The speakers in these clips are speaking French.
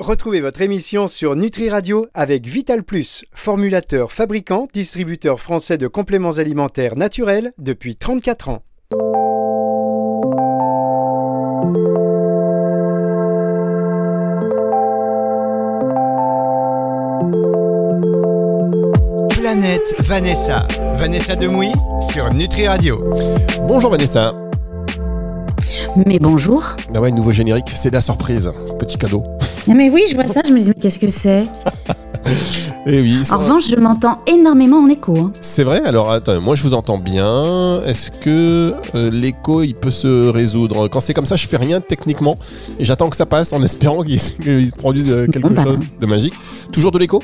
Retrouvez votre émission sur Nutri Radio avec Vital Plus, formulateur, fabricant, distributeur français de compléments alimentaires naturels depuis 34 ans. Planète Vanessa. Vanessa Demouy sur Nutri Radio. Bonjour Vanessa. Mais bonjour. Ah ouais, nouveau générique, c'est la surprise. Petit cadeau. Ah, mais oui, je vois ça, je me dis, mais qu'est-ce que c'est Eh oui. En revanche, je m'entends énormément en écho. hein. C'est vrai Alors attends, moi je vous entends bien. Est-ce que euh, l'écho il peut se résoudre? Quand c'est comme ça, je fais rien techniquement et j'attends que ça passe en espérant qu'il qu'il produise euh, quelque Bon, bah. chose de magique. Toujours de l'écho?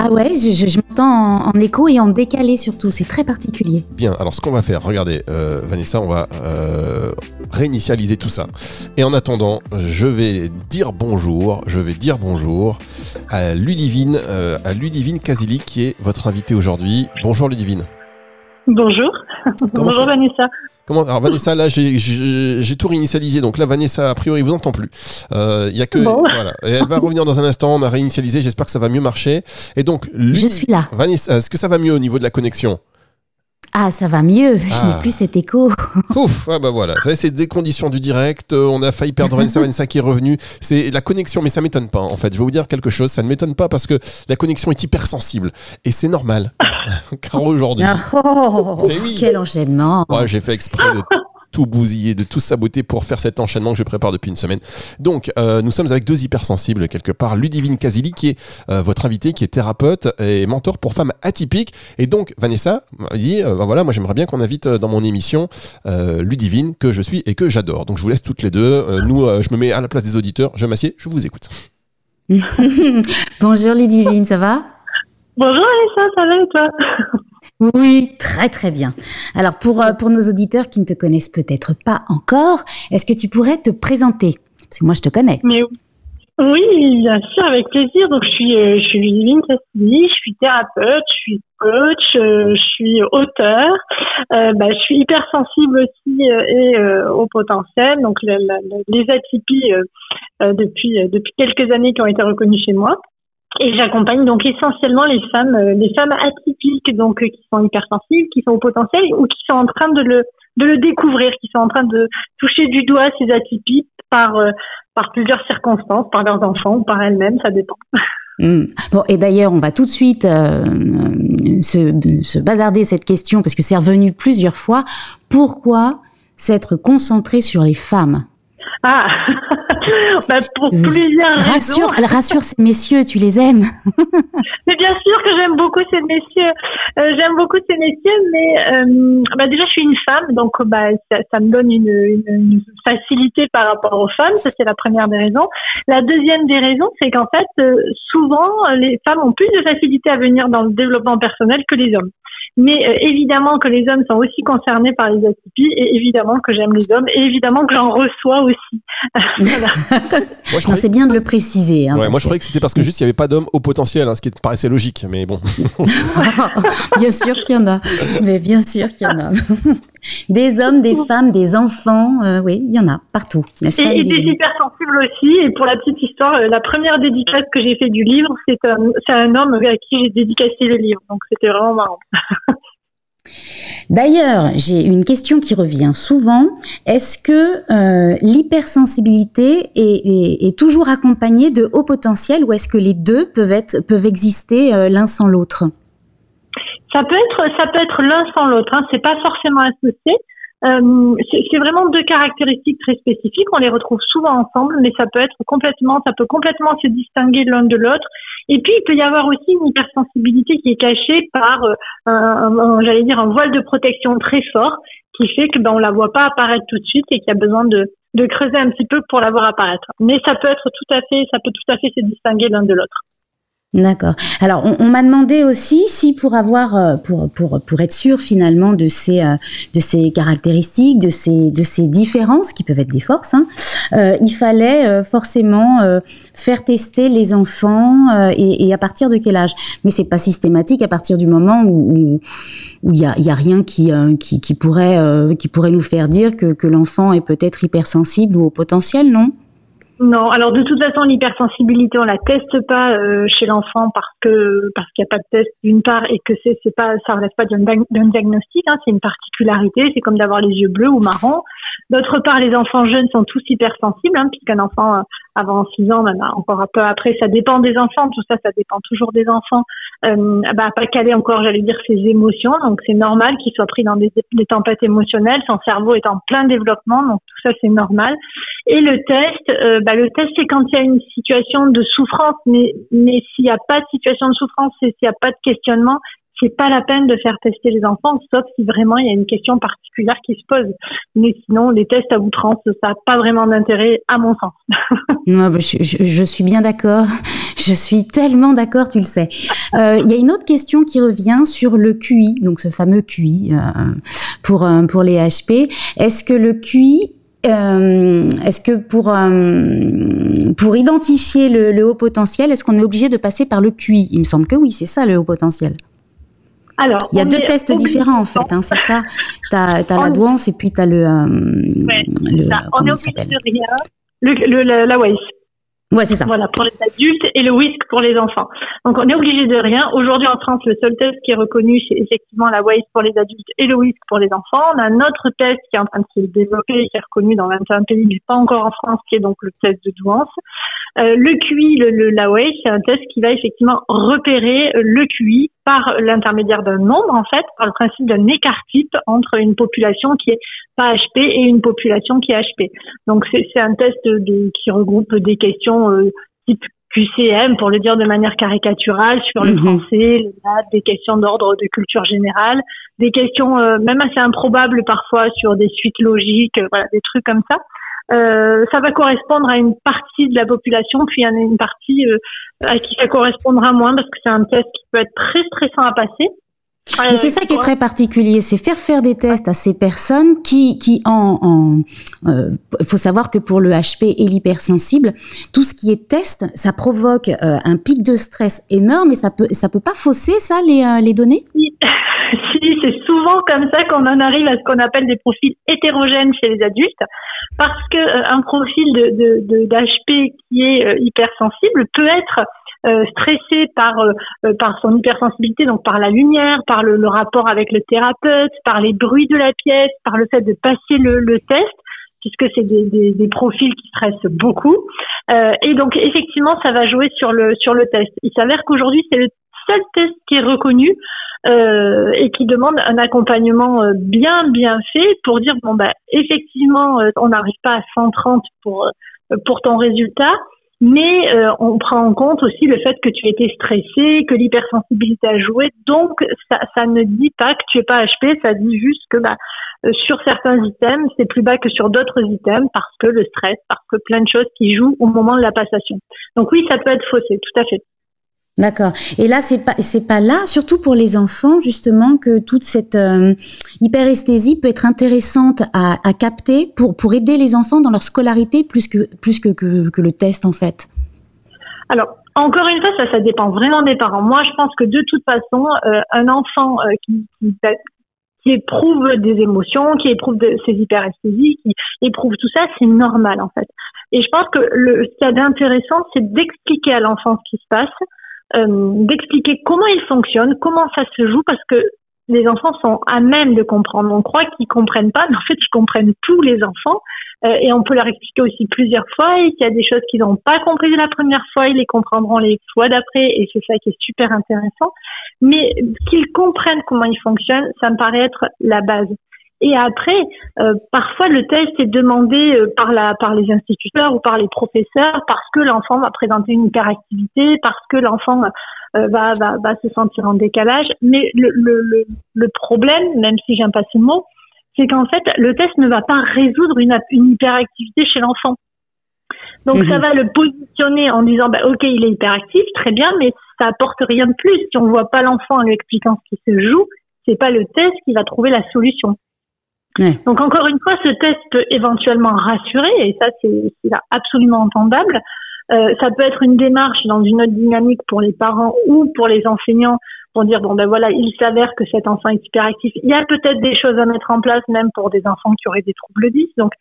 Ah ouais, je, je- je m'entends en, en écho et en décalé surtout, c'est très particulier. Bien, alors ce qu'on va faire, regardez, euh, Vanessa, on va euh, réinitialiser tout ça. Et en attendant, je vais dire bonjour, je vais dire bonjour à Ludivine, euh, à Ludivine Kazili qui est votre invitée aujourd'hui. Bonjour Ludivine. Bonjour. Comment Bonjour Vanessa. Comment Alors Vanessa, là j'ai- tout réinitialisé, donc là Vanessa a priori vous entend plus. Euh, Il y a que Bon. voilà, et elle va revenir dans un instant. On a réinitialisé, j'espère que ça va mieux marcher. Et donc Je suis là. Vanessa, est-ce que ça va mieux au niveau de la connexion? Ah, ça va mieux, je Ah. n'ai plus cet écho. Ouf, ah bah voilà, c'est des conditions du direct. euh, on a failli perdre Vanessa, Vanessa qui est revenue. C'est la connexion, mais ça m'étonne pas. En fait, je vais vous dire quelque chose. Ça ne m'étonne pas parce que la connexion est hypersensible et c'est normal. Car aujourd'hui, Ah, oh, oui. quel enchaînement. Ouais, j'ai fait exprès de tout bousiller, de tout saboter pour faire cet enchaînement que je prépare depuis une semaine. Donc, euh, nous sommes avec deux hypersensibles quelque part. Ludivine Kazili, qui est euh, votre invitée, qui est thérapeute et mentor pour femmes atypiques. Et donc, Vanessa m'a dit, euh, bah voilà, moi j'aimerais bien qu'on invite euh, dans mon émission euh, Ludivine, que je suis et que j'adore. Donc, je vous laisse toutes les deux. Euh, nous, euh, je me mets à la place des auditeurs, je m'assieds, je vous écoute. Bonjour Ludivine, ça va? Bonjour Vanessa, ça va et toi? Oui, très très bien. Alors pour, euh, pour nos auditeurs qui ne te connaissent peut-être pas encore, est-ce que tu pourrais te présenter? Parce que moi je te connais. Oui, bien sûr, avec plaisir. Donc je suis euh, je suis je suis thérapeute, je suis coach, euh, je suis auteur. Bah, je suis hypersensible aussi et au potentiel. Donc la- la- les atypies depuis depuis quelques années qui ont été reconnues chez moi. Et j'accompagne donc essentiellement les femmes, euh, les femmes atypiques, donc euh, qui sont hypersensibles, qui sont au potentiel ou qui sont en train de le de le découvrir, qui sont en train de toucher du doigt ces atypies par euh, par plusieurs circonstances, par leurs enfants ou par elles-mêmes, ça dépend. Hmm. Bon, et d'ailleurs, on va tout de suite euh, se, se bazarder cette question parce que c'est revenu plusieurs fois. Pourquoi s'être concentré sur les femmes? Ah, bah, pour plusieurs Rassure, raisons. rassure ces messieurs, tu les aimes. Mais bien sûr que j'aime beaucoup ces messieurs. Euh, j'aime beaucoup ces messieurs, mais euh, bah, déjà je suis une femme, donc bah ça, ça me donne une, une, une facilité par rapport aux femmes. Ça c'est la première des raisons. La deuxième des raisons, c'est qu'en fait euh, souvent les femmes ont plus de facilité à venir dans le développement personnel que les hommes. Mais euh, évidemment que les hommes sont aussi concernés par les atypies et évidemment que j'aime les hommes et évidemment que j'en reçois aussi. Voilà. Moi, je c'est bien de le préciser. hein, ouais, moi, je croyais que c'était parce que juste il n'y avait pas d'hommes au potentiel, hein, ce qui paraissait logique, mais bon. bien sûr qu'il y en a. Mais bien sûr qu'il y en a. Des hommes, des femmes, des enfants, euh, oui, il y en a partout, n'est-ce pas Et, et des hypersensibles aussi. Et pour la petite histoire, euh, la première dédicace que j'ai fait du livre, c'est un, c'est un homme à qui j'ai dédicacé le livre. Donc c'était vraiment marrant. D'ailleurs, j'ai une question qui revient souvent. Est-ce que euh, l'hypersensibilité est, est- est toujours accompagnée de haut potentiel ou est-ce que les deux peuvent, être, peuvent exister euh, l'un sans l'autre? Ça peut être, ça peut être l'un sans l'autre. Hein. C'est pas forcément associé. Euh, c'est vraiment deux caractéristiques très spécifiques. On les retrouve souvent ensemble, mais ça peut être complètement, ça peut complètement se distinguer l'un de l'autre. Et puis il peut y avoir aussi une hypersensibilité qui est cachée par, euh, un- j'allais dire, un voile de protection très fort, qui fait que ben on la voit pas apparaître tout de suite et qu'il y a besoin de de creuser un petit peu pour la voir apparaître. Mais ça peut être tout à fait, ça peut tout à fait se distinguer l'un de l'autre. D'accord. Alors, on, on m'a demandé aussi si pour avoir, euh, pour, pour, pour être sûr finalement de ces, euh, de ces caractéristiques, de ces, de ces différences qui peuvent être des forces, hein, euh, il fallait euh, forcément euh, faire tester les enfants euh, et, et à partir de quel âge? Mais c'est pas systématique à partir du moment où où où il y a, il y a rien qui, qui, qui pourrait, qui pourrait nous faire dire que, que l'enfant est peut-être hypersensible ou au potentiel, non? Non, alors de toute façon, l'hypersensibilité, on la teste pas euh, chez l'enfant parce que parce qu'il n'y a pas de test d'une part et que c'est c'est pas ça relève pas d'un diagnostic, hein, c'est une particularité, c'est comme d'avoir les yeux bleus ou marrons. D'autre part, les enfants jeunes sont tous hypersensibles, hein, puisqu'un enfant euh, avant 6 ans, même encore un peu après, ça dépend des enfants, tout ça, ça dépend toujours des enfants. Euh, bah, pas caler encore, j'allais dire, ses émotions, donc c'est normal qu'il soit pris dans des, tempêtes émotionnelles, son cerveau est en plein développement, donc tout ça c'est normal. Et le test, euh, bah, le test, c'est quand il y a une situation de souffrance, mais, mais s'il n'y a pas de situation de souffrance et s'il n'y a pas de questionnement, c'est pas la peine de faire tester les enfants, sauf si vraiment il y a une question particulière qui se pose. Mais sinon, les tests à outrance, ça n'a pas vraiment d'intérêt, à mon sens. non, bah, je, je, suis bien d'accord. Je suis tellement d'accord, tu le sais. Euh, il y a une autre question qui revient sur le QI, donc ce fameux QI euh, pour euh, pour les HP. Est-ce que le QI euh, est-ce que pour euh, pour identifier le, haut potentiel, est-ce qu'on est obligé de passer par le QI Il me semble que oui, c'est ça le haut potentiel. Alors, il y a deux tests différents en fait, hein, c'est ça. Tu as, la douance et puis tu as le, euh, le on est obligé de rien. Le, le, la. Ouais, c'est ça. Voilà, pour les adultes et le WISC pour les enfants. Donc, on est obligé de rien. Aujourd'hui, en France, le seul test qui est reconnu, c'est effectivement la WISC pour les adultes et le WISC pour les enfants. On a un autre test qui est en train de se développer et qui est reconnu dans 21 pays, mais pas encore en France, qui est donc le test de douance. Euh, le QI, le, le, c'est un test qui va effectivement repérer le QI par l'intermédiaire d'un nombre, en fait, par le principe d'un écart type entre une population qui est pas HP et une population qui est HP. Donc c'est un test de, qui regroupe des questions euh, type QCM, pour le dire de manière caricaturale, sur le mhm. français, les maths, des questions d'ordre de culture générale, des questions euh, même assez improbables parfois sur des suites logiques, euh, voilà, des trucs comme ça. Euh, ça va correspondre à une partie de la population, puis il y en a une partie à qui ça correspondra moins parce que c'est un test qui peut être très stressant à passer. Mais c'est ça qui est très particulier, c'est faire faire des tests à ces personnes qui, qui en, en euh, faut savoir que pour le HP et l'hypersensible, tout ce qui est test, ça provoque euh, un pic de stress énorme et ça peut, ça peut pas fausser ça les, euh, les données? C'est souvent comme ça qu'on en arrive à ce qu'on appelle des profils hétérogènes chez les adultes, parce que un profil de d'HP qui est hypersensible peut être euh, stressé par euh, euh, par son hypersensibilité, donc par la lumière, par le, rapport avec le thérapeute, par les bruits de la pièce, par le fait de passer le, le test puisque c'est des, des, des, profils qui stressent beaucoup. Euh, et donc effectivement, ça va jouer sur le sur le test. Il s'avère qu'aujourd'hui, c'est le seul test qui est reconnu euh, et qui demande un accompagnement bien bien fait pour dire bon bah effectivement, on n'arrive pas à 130 pour pour ton résultat, mais euh, on prend en compte aussi le fait que tu étais stressé, que l'hypersensibilité a joué. Donc, ça, ça, ne dit pas que tu es pas HP, ça dit juste que bah, euh, sur certains items, c'est plus bas que sur d'autres items parce que le stress, parce que plein de choses qui jouent au moment de la passation. Donc oui, ça peut être faussé, tout à fait. D'accord. Et là, c'est pas c'est pas là, surtout pour les enfants, justement, que toute cette euh, hyperesthésie peut être intéressante à, capter pour pour aider les enfants dans leur scolarité plus que plus que que, le test en fait. Alors. Encore une fois, ça, dépend vraiment des parents. Moi, je pense que de toute façon, euh, un enfant euh, qui, qui, éprouve des émotions, qui éprouve ses hyperesthésies, qui éprouve tout ça, c'est normal en fait. Et je pense que ce qu'il y a d'intéressant, c'est d'expliquer à l'enfant ce qui se passe, d'expliquer comment il fonctionne, comment ça se joue, parce que les enfants sont à même de comprendre. On croit qu'ils comprennent pas, mais en fait, ils comprennent tous les enfants. Euh, et on peut leur expliquer aussi plusieurs fois. Et s'il y a des choses qu'ils n'ont pas compris la première fois, ils les comprendront les fois d'après. Et c'est ça qui est super intéressant. Mais qu'ils comprennent comment ils fonctionnent, ça me paraît être la base. Et après, euh, parfois le test est demandé euh, par la par les instituteurs ou par les professeurs parce que l'enfant va présenter une hyperactivité, parce que l'enfant euh, va, va va se sentir en décalage. Mais le le le, problème, même si j'aime pas ce mot, c'est qu'en fait le test ne va pas résoudre une une hyperactivité chez l'enfant. Donc ça mhm. va le positionner en disant bah ok il est hyperactif, très bien, mais ça apporte rien de plus si on voit pas l'enfant en lui expliquant ce qui se joue. C'est pas le test qui va trouver la solution. Donc encore une fois, ce test peut éventuellement rassurer, et ça c'est absolument entendable. Euh, ça peut être une démarche dans une autre dynamique pour les parents ou pour les enseignants pour dire bon ben voilà, il s'avère que cet enfant est hyperactif. Il y a peut-être des choses à mettre en place même pour des enfants qui auraient des troubles 10. Donc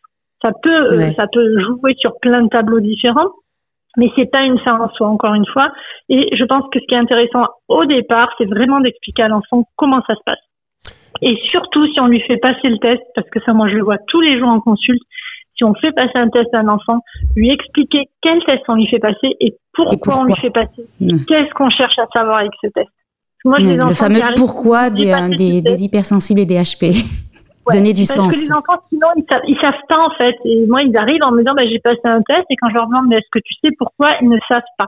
Ça peut, ça peut jouer sur plein de tableaux différents, mais c'est pas une fin en soi, encore une fois. Et je pense que ce qui est intéressant au départ, c'est vraiment d'expliquer à l'enfant comment ça se passe. Et surtout, si on lui fait passer le test, parce que ça, moi, je le vois tous les jours en consulte, si on fait passer un test à un enfant, lui expliquer quel test on lui fait passer et pourquoi, on lui fait passer. Mmh. Qu'est-ce qu'on cherche à savoir avec ce test? Moi, mmh, le fameux pourquoi des, des, des, hypersensibles et des HP. Donner du sens. Parce que les enfants, sinon, ils savent, ils savent pas, en fait. Et moi, ils arrivent en me disant, bah, j'ai passé un test, et quand je leur demande, est-ce que tu sais pourquoi, ils ne savent pas?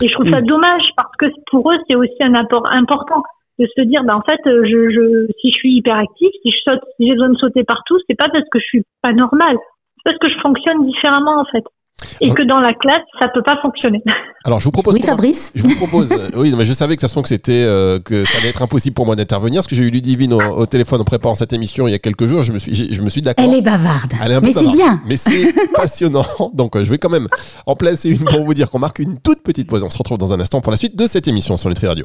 Et je trouve ça mmh. dommage, parce que pour eux, c'est aussi un apport important de se dire, bah, en fait, je, je, si je suis hyperactif, si je saute, si j'ai besoin de sauter partout, c'est pas parce que je suis pas normal, c'est parce que je fonctionne différemment, en fait. Et que dans la classe, ça peut pas fonctionner. Alors, je vous propose. Oui, Fabrice. Je vous propose. Euh, oui, mais je savais que de toute façon que c'était euh, que ça allait être impossible pour moi d'intervenir, parce que j'ai eu Ludivine au, au, téléphone en préparant cette émission il y a quelques jours. Je me suis, je me suis d'accord. Elle est bavarde. Elle est un mais c'est bien. Mais c'est passionnant. Donc, euh, je vais quand même en placer une pour vous dire qu'on marque une toute petite pause. On se retrouve dans un instant pour la suite de cette émission sur Nutri Radio.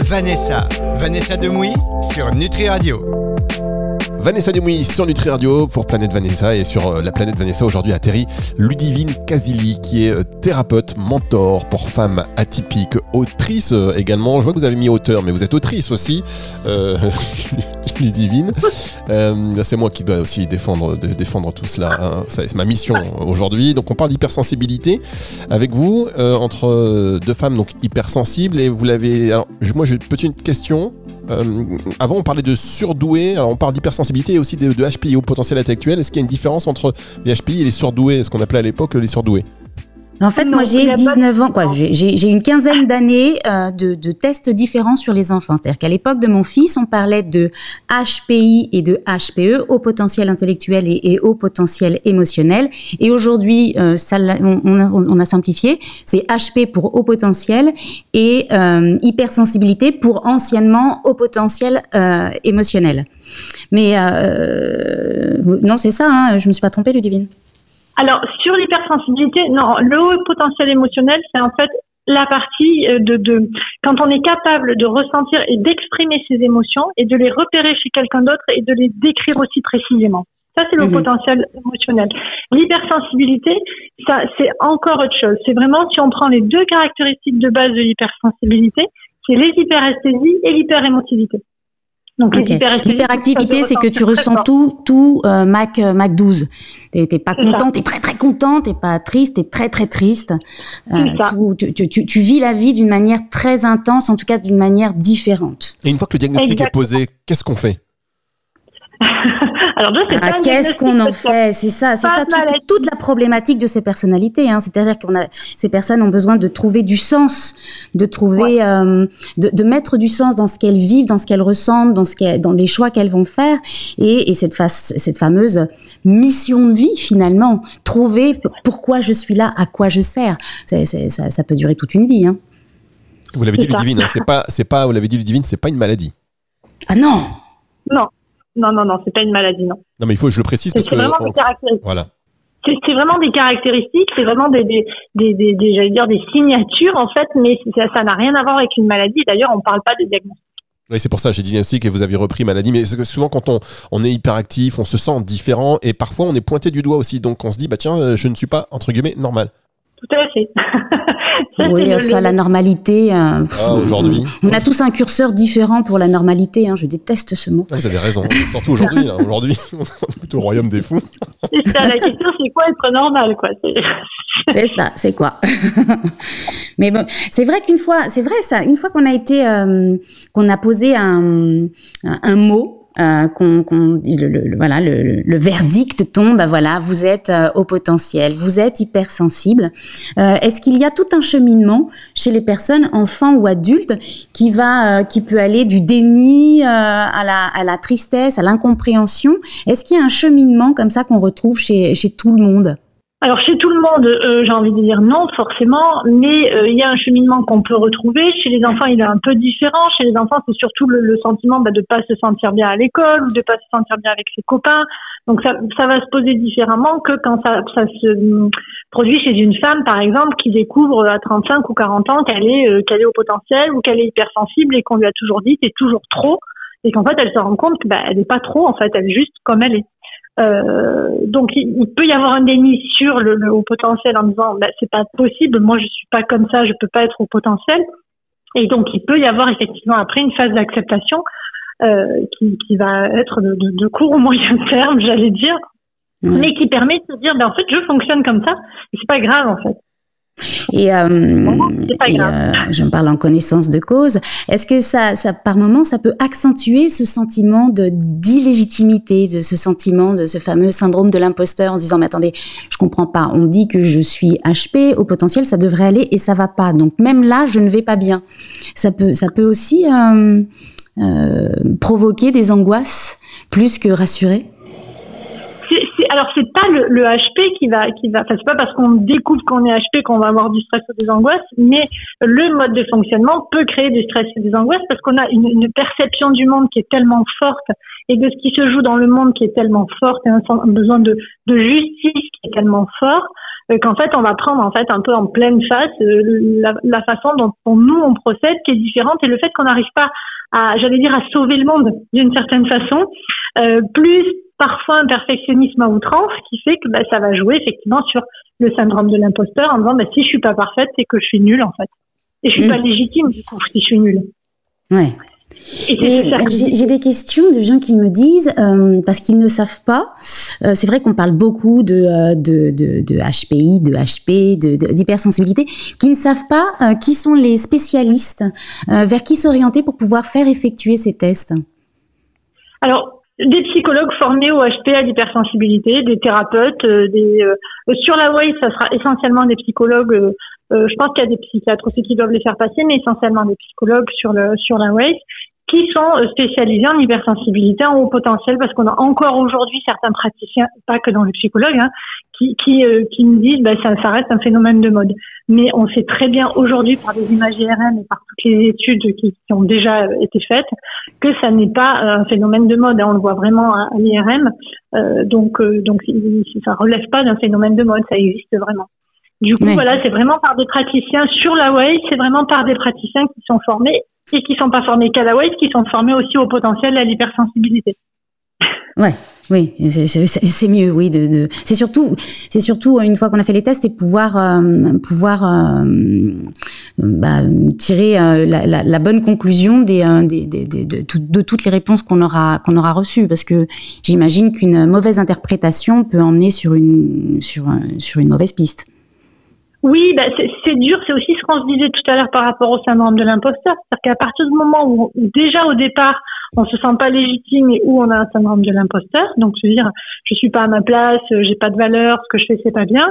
Vanessa. Vanessa Demouy sur Nutri Radio. Vanessa Demouy sur Nutri Radio pour Planète Vanessa et sur euh, la Planète Vanessa aujourd'hui atterrit Ludivine Casili qui est euh, thérapeute, mentor pour femmes atypiques, autrice euh, également. Je vois que vous avez mis auteur mais vous êtes autrice aussi, euh, Ludivine. c'est moi qui dois aussi défendre, défendre tout cela. Hein. C'est ma mission aujourd'hui. Donc on parle d'hypersensibilité avec vous entre deux femmes donc hypersensibles et vous l'avez. moi j'ai une petite question. avant on parlait de surdoué, alors on parle d'hypersensibilité et aussi de, de HPI au potentiel intellectuel. Est-ce qu'il y a une différence entre les HPI et les surdoués, ce qu'on appelait à l'époque les surdoués? En fait, moi, j'ai 19 ans, quoi. J'ai une quinzaine d'années euh, de, de, tests différents sur les enfants. C'est-à-dire qu'à l'époque de mon fils, on parlait de HPI et de HPE, haut potentiel intellectuel et, et haut potentiel émotionnel. Et aujourd'hui, euh, on, on, a, on, a, simplifié. C'est HP pour haut potentiel et euh, hypersensibilité pour anciennement haut potentiel euh, émotionnel. Mais euh, non, c'est ça. Hein, je me suis pas trompée, Ludivine. Alors, sur l'hypersensibilité, non, le haut potentiel émotionnel, c'est en fait la partie euh, de, de quand on est capable de ressentir et d'exprimer ses émotions et de les repérer chez quelqu'un d'autre et de les décrire aussi précisément. Ça, c'est le mhm. potentiel émotionnel. L'hypersensibilité, ça, c'est encore autre chose. C'est vraiment, si on prend les deux caractéristiques de base de l'hypersensibilité, c'est les hyperesthésies et l'hyperémotivité. Donc l'hyperactivité, c'est que tu ressens tout, tout euh, Mac euh, Mac 12. T'es pas content, t'es très très content, t'es pas triste, t'es très très triste. Euh, tout, tu, tu, tu, vis la vie d'une manière très intense, en tout cas d'une manière différente. Et une fois que le diagnostic est posé, qu'est-ce qu'on fait? Alors ah, qu'est-ce qu'on en fait? C'est ça, c'est ça toute, la problématique de ces personnalités. Hein. C'est-à-dire qu'on a ces personnes ont besoin de trouver du sens, de trouver, euh, de, de, mettre du sens dans ce qu'elles vivent, dans ce qu'elles ressentent, dans ce dans les choix qu'elles vont faire, et, et cette, face, cette fameuse mission de vie finalement, trouver pourquoi je suis là, à quoi je sers. ça, ça, peut durer toute une vie. Hein. Vous l'avez dit, Ludivine, hein, c'est pas, c'est pas, vous l'avez dit, Ludivine, c'est pas une maladie. Ah non. Non, non, non, non, c'est pas une maladie, non. Non, mais il faut que je le précise parce que. C'est vraiment des caractéristiques. Voilà. C'est vraiment des caractéristiques, c'est vraiment des, des, des, des, j'allais dire des signatures en fait, mais ça n'a rien à voir avec une maladie. D'ailleurs, on ne parle pas de diagnostic. Oui, c'est pour ça, j'ai dit aussi que vous avez repris maladie, mais souvent quand on, on est hyperactif, on se sent différent et parfois on est pointé du doigt aussi, donc on se dit, bah tiens, euh, je ne suis pas, entre guillemets, normal. Tout à fait. oui, enfin, la normalité. Euh, ah, aujourd'hui. On a tous un curseur différent pour la normalité. Hein, je déteste ce mot. vous avez raison. Surtout aujourd'hui. Hein. Aujourd'hui, on est plutôt au royaume des fous. C'est ça, la question, c'est quoi être normal, quoi. C'est ça, c'est quoi Mais bon, c'est vrai qu'une fois, c'est vrai ça, une fois qu'on a été, euh, qu'on a posé un, un, un mot euh, qu'on, le, voilà, le, verdict tombe, bah voilà, vous êtes euh, au potentiel, vous êtes hypersensible. Euh, est-ce qu'il y a tout un cheminement chez les personnes, enfants ou adultes, qui va, qui peut aller du déni à la, à la tristesse, à l'incompréhension? Est-ce qu'il y a un cheminement comme ça qu'on retrouve chez, chez tout le monde? Alors chez tout le monde, euh, j'ai envie de dire non forcément, mais euh, il y a un cheminement qu'on peut retrouver. Chez les enfants, il est un peu différent. Chez les enfants, c'est surtout le, sentiment bah, de pas se sentir bien à l'école ou de pas se sentir bien avec ses copains. Donc ça, va se poser différemment que quand ça, se produit chez une femme, par exemple, qui découvre à 35 ou 40 ans qu'elle est euh, qu'elle est au potentiel ou qu'elle est hypersensible et qu'on lui a toujours dit c'est toujours trop et qu'en fait elle se rend compte qu'elle bah, n'est pas trop en fait, elle est juste comme elle est. Euh, donc il, peut y avoir un déni sur le, haut potentiel en disant bah, c'est pas possible, moi je suis pas comme ça, je peux pas être au potentiel. Et donc il peut y avoir effectivement après une phase d'acceptation euh, qui, qui, va être de, de, de, court ou moyen terme, j'allais dire, mais qui permet de se dire ben en fait je fonctionne comme ça et c'est pas grave en fait. Et, euh, euh, je me parle en connaissance de cause. Est-ce que ça, ça, par moment, ça peut accentuer ce sentiment de d'illégitimité, de ce sentiment de ce fameux syndrome de l'imposteur, en se disant mais attendez, je comprends pas. On dit que je suis HP, au potentiel, ça devrait aller et ça va pas. Donc même là, je ne vais pas bien. Ça peut, ça peut aussi euh, euh provoquer des angoisses plus que rassurer? Alors c'est pas le, le, HP qui va qui va enfin c'est pas parce qu'on découvre qu'on est HP qu'on va avoir du stress ou des angoisses mais le mode de fonctionnement peut créer du stress et des angoisses parce qu'on a une, une, perception du monde qui est tellement forte et de ce qui se joue dans le monde qui est tellement forte et un, besoin de, de justice qui est tellement fort euh, qu'en fait on va prendre en fait un peu en pleine face euh, la, la, façon dont, nous on procède qui est différente et le fait qu'on n'arrive pas à j'allais dire à sauver le monde d'une certaine façon euh, plus parfois un perfectionnisme à outrance qui fait que bah, ça va jouer effectivement sur le syndrome de l'imposteur en disant bah, si je suis pas parfaite, c'est que je suis nulle en fait. Et je suis mm. pas légitime du coup si je suis nulle. Ouais. J'ai des questions de gens qui me disent, euh, parce qu'ils ne savent pas, euh, c'est vrai qu'on parle beaucoup de, euh, de, de, de, HPI, de HP, d'hypersensibilité, qui ne savent pas qui sont les spécialistes, vers qui s'orienter pour pouvoir faire effectuer ces tests. Alors, des psychologues formés au HP à l'hypersensibilité, des thérapeutes, des sur la WAI, ça sera essentiellement des psychologues. Euh, je pense qu'il y a des psychiatres aussi qui doivent les faire passer, mais essentiellement des psychologues sur le sur la WAI qui sont euh, spécialisés en hypersensibilité, en haut potentiel, parce qu'on a encore aujourd'hui certains praticiens, pas que dans le psychologue, hein, qui, qui, euh, qui nous disent bah, ça, ça reste un phénomène de mode. Mais on sait très bien aujourd'hui par des images IRM et par toutes les études qui, qui ont déjà euh, été faites que ça n'est pas un phénomène de mode. Hein, on le voit vraiment à, l'IRM. Euh, donc, donc ça relève pas d'un phénomène de mode, ça existe vraiment. Du coup, voilà, c'est vraiment par des praticiens sur la way, c'est vraiment par des praticiens qui sont formés et qui sont pas formés qu'à la WAVE, qui sont formés aussi au potentiel à l'hypersensibilité. Ouais, oui, c'est mieux, oui. De, de c'est surtout, c'est surtout une fois qu'on a fait les tests et pouvoir euh, pouvoir euh, bah, tirer euh, la, la, la, bonne conclusion des, des, des, des de, de, toutes les réponses qu'on aura qu'on aura reçues, parce que j'imagine qu'une mauvaise interprétation peut emmener sur une sur sur une mauvaise piste. Oui, bah c'est dur. C'est aussi ce qu'on se disait tout à l'heure par rapport au syndrome de l'imposteur. C'est-à-dire qu'à partir du moment où, déjà au départ, on se sent pas légitime et où on a un syndrome de l'imposteur, donc se dire je suis pas à ma place, j'ai pas de valeur, ce que je fais c'est pas bien.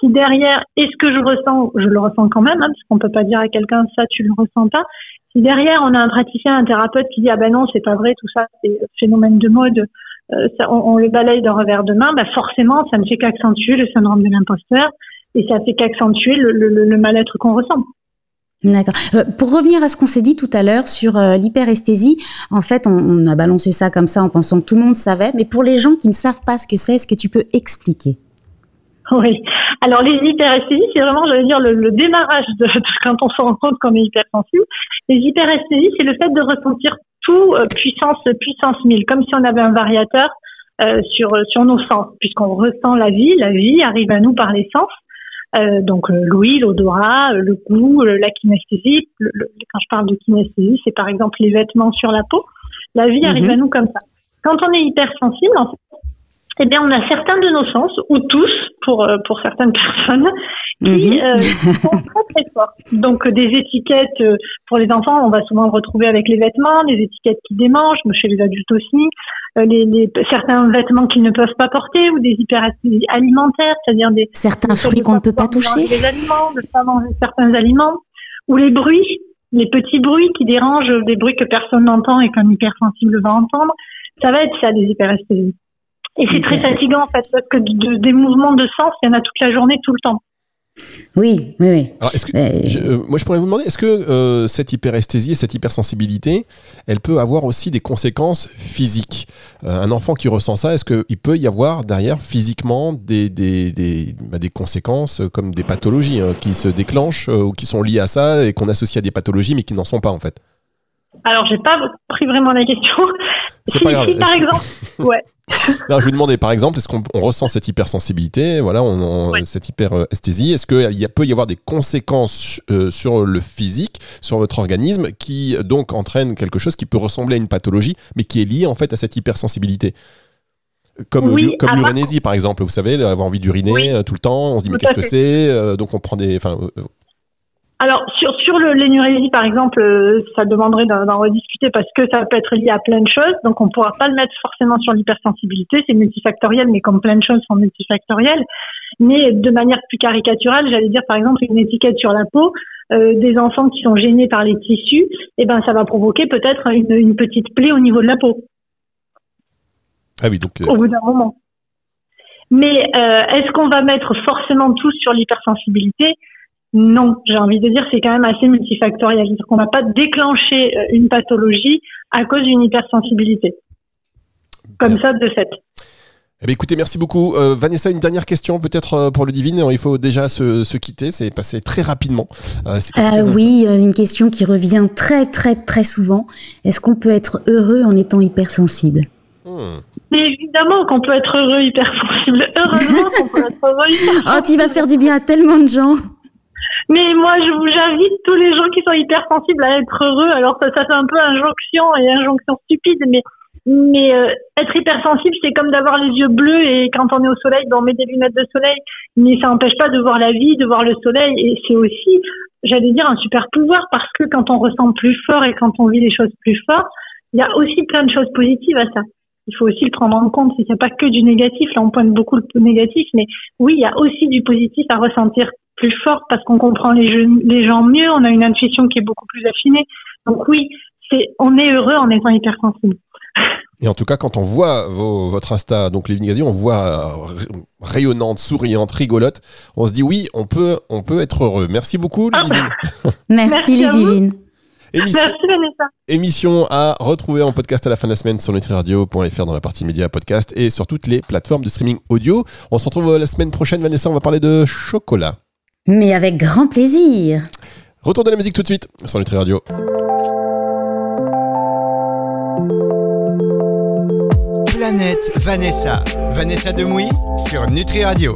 Si derrière, est-ce que je ressens, je le ressens quand même, hein, parce qu'on peut pas dire à quelqu'un ça tu le ressens pas. Si derrière on a un praticien, un thérapeute qui dit ah ben non c'est pas vrai, tout ça c'est phénomène de mode, euh, ça, on, le balaye d'un revers de main, bah forcément ça ne fait qu'accentuer le syndrome de l'imposteur et ça fait qu'accentuer le, le, le mal-être qu'on ressent. D'accord. Euh, pour revenir à ce qu'on s'est dit tout à l'heure sur euh, l'hyperesthésie, en fait, on, on, a balancé ça comme ça en pensant que tout le monde savait, mais pour les gens qui ne savent pas ce que c'est, est-ce que tu peux expliquer? Oui. Alors les hyperesthésies, c'est vraiment, j'allais dire, le, le démarrage de, quand on se rend compte qu'on est hypersensible. Les hyperesthésies, c'est le fait de ressentir tout euh, puissance puissance 1000, comme si on avait un variateur sur sur nos sens, puisqu'on ressent la vie, la vie arrive à nous par les sens. Euh, donc euh, l'ouïe, l'odorat, euh, le goût, la kinesthésie. quand je parle de kinesthésie, c'est par exemple les vêtements sur la peau. La vie arrive mhm. à nous comme ça. Quand on est hypersensible, en fait, eh bien, on a certains de nos sens, ou tous pour pour certaines personnes, qui mhm. euh, sont très très fortes. Donc des étiquettes euh, pour les enfants, on va souvent le retrouver avec les vêtements, des étiquettes qui démangent, mais chez les adultes aussi, euh, les, les, certains vêtements qu'ils ne peuvent pas porter ou des hyperactivités alimentaires, c'est-à-dire des certains fruits qu'on ne peut pas toucher, des aliments, de pas manger certains aliments, ou les bruits, les petits bruits qui dérangent, des bruits que personne n'entend et qu'un hypersensible va entendre. Ça va être ça des hyperesthésies. Et c'est très fatigant en fait parce que des mouvements de sens, il y en a toute la journée, tout le temps. Oui, oui, oui. Alors, est-ce que, euh, moi, je pourrais vous demander, est-ce que euh, cette hyperesthésie et cette hypersensibilité, elle peut avoir aussi des conséquences physiques? Euh, Un enfant qui ressent ça, est-ce qu'il peut y avoir derrière physiquement des, des, des, bah, des conséquences comme des pathologies hein, qui se déclenchent ou qui sont liées à ça et qu'on associe à des pathologies mais qui n'en sont pas en fait? Alors, j'ai pas pris vraiment la question. Si, par exemple, ouais. je vous demandais, par exemple, est-ce qu'on ressent cette hypersensibilité, voilà, on, cette hyperesthésie. Est-ce qu'il peut y avoir des conséquences euh, sur le physique, sur votre organisme, qui donc entraînent quelque chose qui peut ressembler à une pathologie, mais qui est lié en fait à cette hypersensibilité? Comme, comme l'urinésie, par exemple, vous savez, avoir envie d'uriner euh, tout le temps, on se dit mais qu'est-ce que c'est euh, Donc on prend des, enfin, alors sur sur l'énurésie par exemple, euh, ça demanderait d'en rediscuter parce que ça peut être lié à plein de choses. Donc on pourra pas le mettre forcément sur l'hypersensibilité, c'est multifactoriel, mais comme plein de choses sont multifactorielles. Mais de manière plus caricaturale, j'allais dire par exemple une étiquette sur la peau euh, des enfants qui sont gênés par les tissus, et eh ben ça va provoquer peut-être une, une, petite plaie au niveau de la peau. Ah oui donc. Euh, au bout d'un moment. Mais est-ce qu'on va mettre forcément tout sur l'hypersensibilité? Non, j'ai envie de dire c'est quand même assez multifactoriel. cest qu'on va pas déclencher euh, une pathologie à cause d'une hypersensibilité. Comme ça, de fait. Eh bien, écoutez, merci beaucoup. Euh, Vanessa, une dernière question peut-être euh, pour le Divine. Il faut déjà se, quitter, c'est passé très rapidement. oui, une question qui revient très très très souvent. Est-ce qu'on peut être heureux en étant hypersensible? Hmm. Évidemment qu'on peut être heureux hypersensible. Heureusement qu'on peut être heureux hypersensible. Oh, tu vas faire du bien à tellement de gens. Mais moi, je vous j'invite tous les gens qui sont hypersensibles à être heureux. Alors ça, ça fait un peu injonction et injonction stupide, mais mais euh, être hypersensible, c'est comme d'avoir les yeux bleus et quand on est au soleil, ben, on met des lunettes de soleil. Mais ça n'empêche pas de voir la vie, de voir le soleil. Et c'est aussi, j'allais dire, un super pouvoir parce que quand on ressent plus fort et quand on vit les choses plus fort, il y a aussi plein de choses positives à ça. Il faut aussi le prendre en compte. Il n'y pas que du négatif. Là, on pointe beaucoup le négatif, mais oui, il y a aussi du positif à ressentir plus fort parce qu'on comprend les, les gens mieux, on a une intuition qui est beaucoup plus affinée. Donc oui, c'est on est heureux en étant hypersensible. Et en tout cas, quand on voit votre Insta, donc les Gazi, on voit euh, rayonnante, souriante, rigolote, on se dit oui, on peut, on peut être heureux. Merci beaucoup, ah. Ludivine. Merci, Ludivine. Émission, Merci Vanessa. Émission à retrouver en podcast à la fin de la semaine sur nutriradio.fr dans la partie média podcast et sur toutes les plateformes de streaming audio. On se retrouve la semaine prochaine, Vanessa, on va parler de chocolat. Mais avec grand plaisir. Retour de la musique tout de suite sur Nutri Radio. Planète Vanessa. Vanessa Demouy sur Nutri Radio.